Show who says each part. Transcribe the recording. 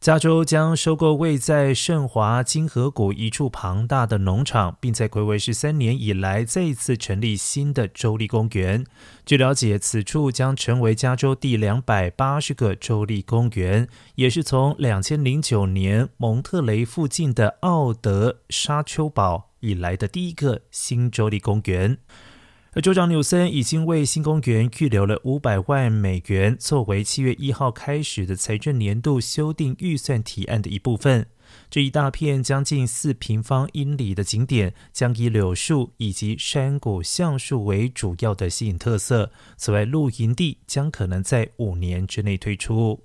Speaker 1: 加州将收购位在圣华金河谷一处庞大的农场，并在魁违十三年以来再一次成立新的州立公园。据了解，此处将成为加州第两百八十个州立公园，也是从两千零九年蒙特雷附近的奥德沙丘堡以来的第一个新州立公园。而州长纽森已经为新公园预留了五百万美元，作为七月一号开始的财政年度修订预算提案的一部分。这一大片将近四平方英里的景点，将以柳树以及山谷橡树为主要的吸引特色。此外，露营地将可能在五年之内推出。